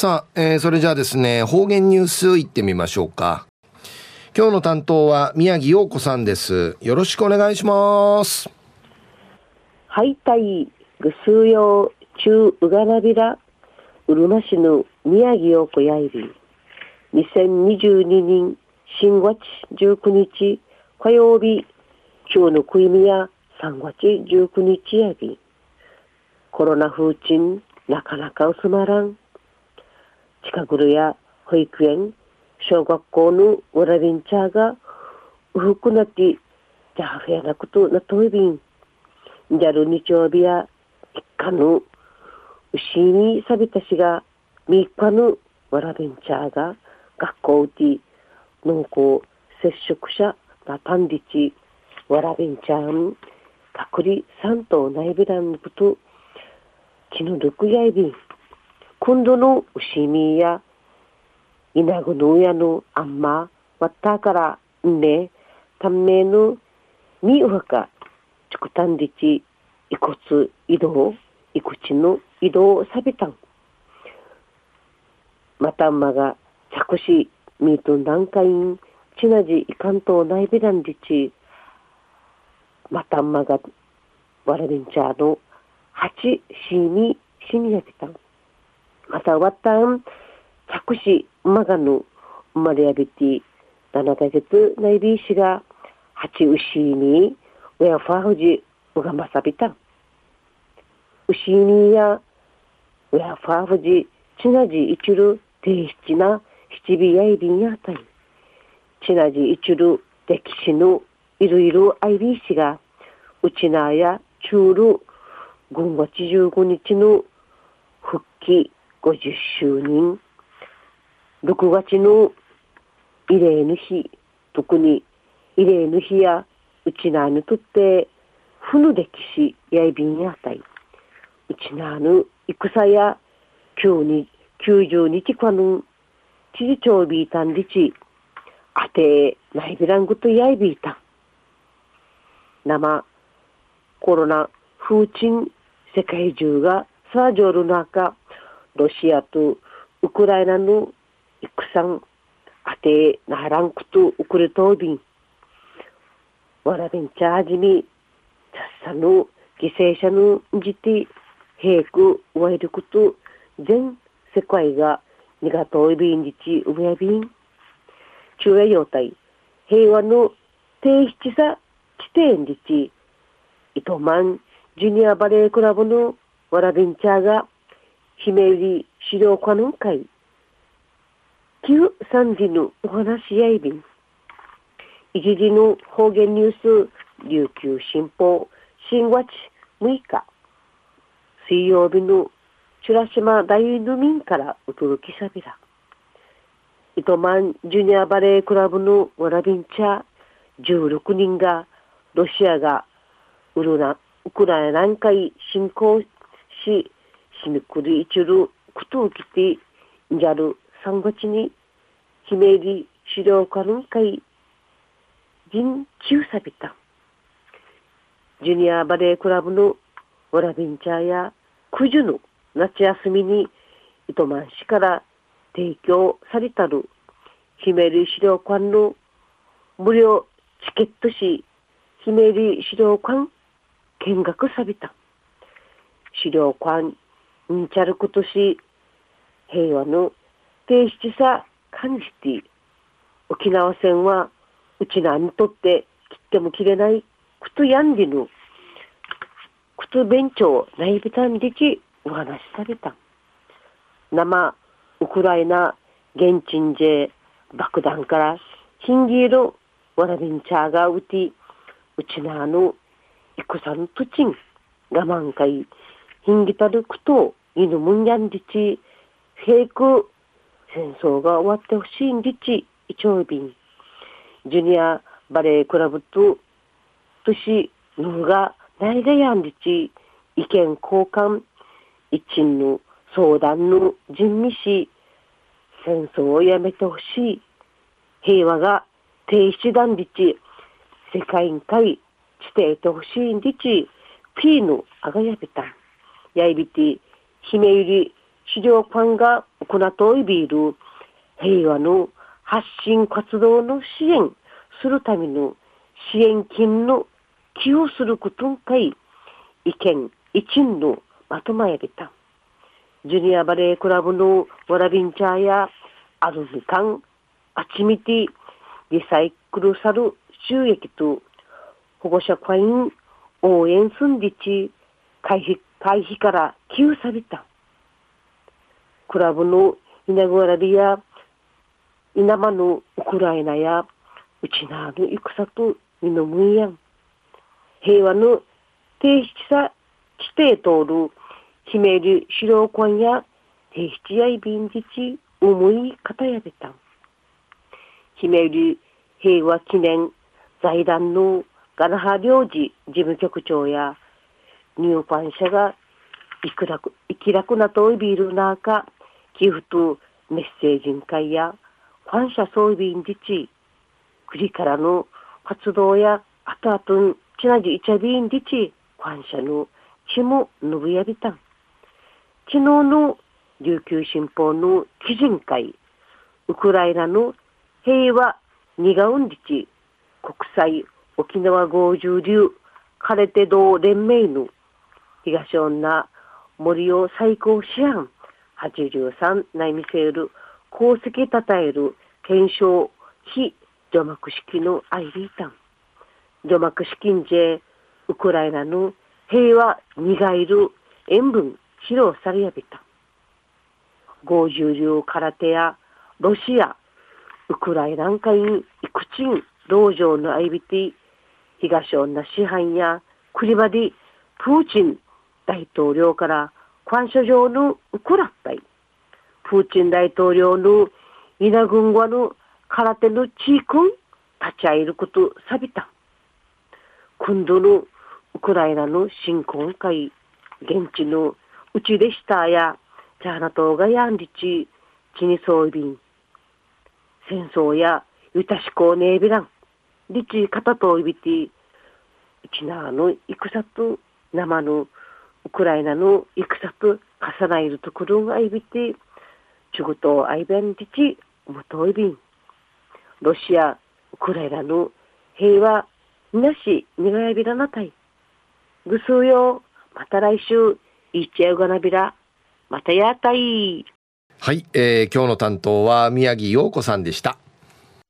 さあ、えー、それじゃあですね、方言ニュースいってみましょうか。今日の担当は宮城陽子さんです。よろしくお願いします。はい、たい、ぐすうよう、中うがなびら、うるま市の宮城陽子やいび。2022年新月19日火曜日、今日の食いみや3月19日やび。コロナ風鎮、なかなか薄まらん。近くるや保育園、小学校のわらびんちゃが、うふくなって、じゃあふやなことなといびん。じゃる日曜日や、一家の、うしにさびたしが、みっかのわらびんちゃが、学校うち、濃厚接触者なパンディチ、わらびんちゃん、隔離三島内ビランこと、気の毒やいびん。今度の牛見や、稲子の親のあんま、わったからんね、ためのみうはか、ちくたんでち、いこつ移動、いくちの移動さびたん。またんまが、着し、みと南海ん、ちなじいかんとないびらんでち、またんまが、わらびんちゃの、はちしにしみやびたん。またわったん、着し、まがぬ、生まれやびて、7ヶ月ないびしが、はちうしに、うやファーフジ、うがまさびたん。うしにや、うやファフジ、ちなじいちる、ていしちな、七尾やいびんやたい。ちなじいちる歴史のいろいろあいびしが、うちなやちゅうる5月15日の復帰50周年。6月の慰霊の日、特に慰霊の日やうちなにとって、ふぬ歴史やいびんやたい。うちなぬ戦や9 90日間の知事長ビータンリチ、あて、ナイビラングとやいびいたん。生、コロナ、風鎮、世界中がサージョル中、ロシアとウクライナの戦、あて、ならんくとウクレトービン、わらびんちゃはじみ、さっさの犠牲者のじて、平くわいること、全世界がにがといびんじちうやびん。中夜用体、平和の低質さ地点じち、糸満ジュニアバレークラブのわらびんちゃが、ひめり資料館の会、旧三時のお話し合いびん、一時の方言ニュース、琉球新報、新月6日、水曜日のチュラ島大ヌミからお届けさびら。糸満ジュニアバレークラブのわらびんちゃ16人がロシアがウルナウクライナ南海侵攻し死ぬくりいちることをきてんじゃる3月にひめり資料館の会人中さびた。ジュニアバレークラブのわらびんちゃや九十の夏休みに糸満市から提供されたるひめり資料館の無料チケットしひめり資料館見学さびた。資料館にちゃることし平和の提出さ感じて沖縄戦はうちなにとって切っても切れないくとやんじぬくと勉強ないびたんでちお話しされた。生、ウクライナ、現地んじ爆弾から、ヒンギール、ワラビンチャーがうて、うちなの、戦の土地ん、我慢会、ヒンギタルクと、犬むんやんりち、平空、戦争が終わってほしいんりち、イチョウビン、ジュニアバレークラブと、都市、のが、ないがやんりち、意見交換、一鎮の相談の人味し、戦争をやめてほしい。平和が停止団立地、世界委員会、地底てほしいんでち、ピーのあがやべた。やいびて、姫ゆり資料館が行といびる平和の発信活動の支援するための支援金の寄付することんかい意見一員のまとまやびた。ジュニアバレークラブのわらびんちゃやアルミカン、アチミティ、リサイクルサル収益と保護者会員応援すんりち会費会費から寄付された。クラブの稲ぐわらびや稲間のウクライナやうちなの戦とみのむんやん。平和の提出さ、規定通る、ひめる資料館や提出やいびんじち、思い方やべたん。ひめる平和記念財団のガラハ領事事務局長や入館者がいくらく、いきらくなといびる中、寄付とメッセージン会や感謝そういびんじち、国からの活動やあとあとんちなじいちゃびんじち、感謝のちもぬぶやびたん。昨日の琉球新報の基人会、ウクライナの平和二がうんりち国際沖縄合十流カレテ道連盟の東女森を最高師案83内見せる功績たたえる検証非除幕式のアイリータン。除幕式んじウクライナの平和にがいる塩分披露されやびた。合十流空手やロシア、ウクライナ海にイクチン、道場のアイビティ、東女支配やクリバディ、プーチン大統領から感謝状のウクラッタイ。プーチン大統領の稲軍はの空手の地域立ち会えることさびた。今度のウクライナの侵攻会、現地のうちでしたや、ジャーナ島がやんりち、地にそうびん。戦争やゆたしこねえびらん。りち片といびて、うちなの戦と生のウクライナの戦と重なるところがいびて、ちぐとあいべんりち、むといびん。ロシア、ウクライナの平和、みなし、にがやびらなたい。ぐすうよ、また来週、いっちゃうがなびら、またやたい。はい、えー、今日の担当は宮城陽子さんでした。